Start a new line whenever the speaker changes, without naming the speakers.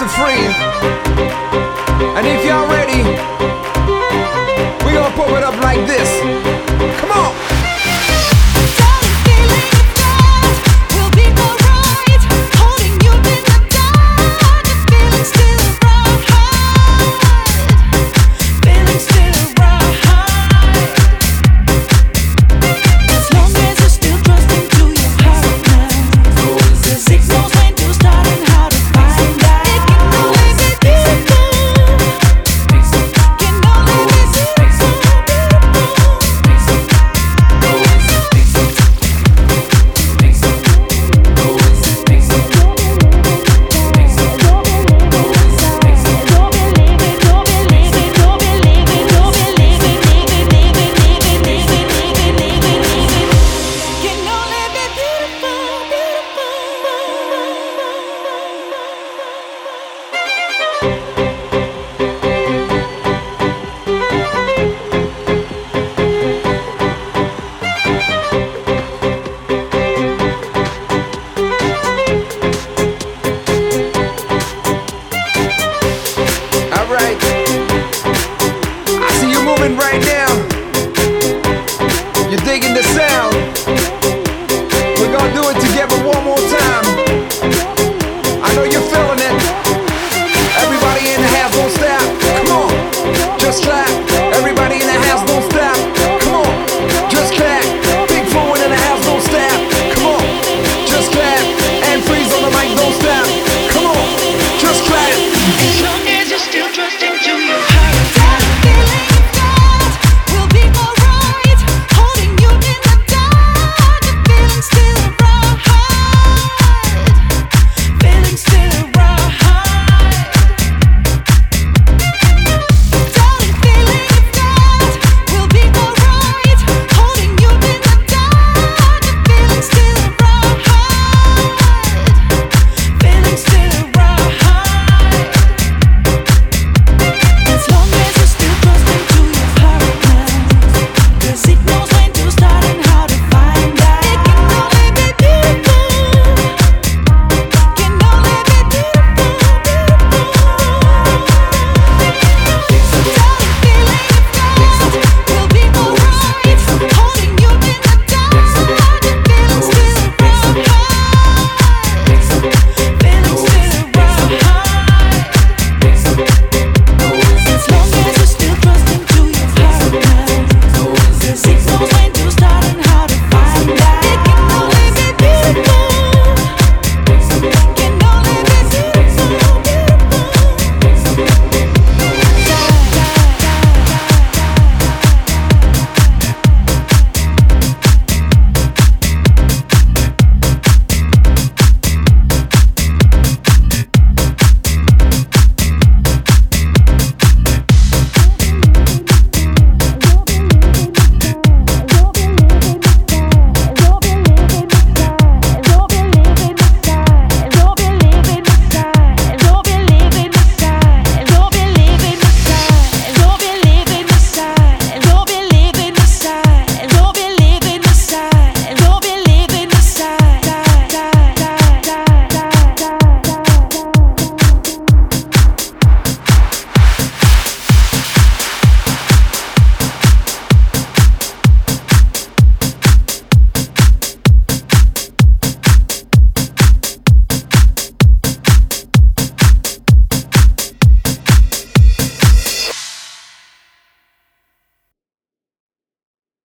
to free. And if y'all ready, we gonna pull it up like this.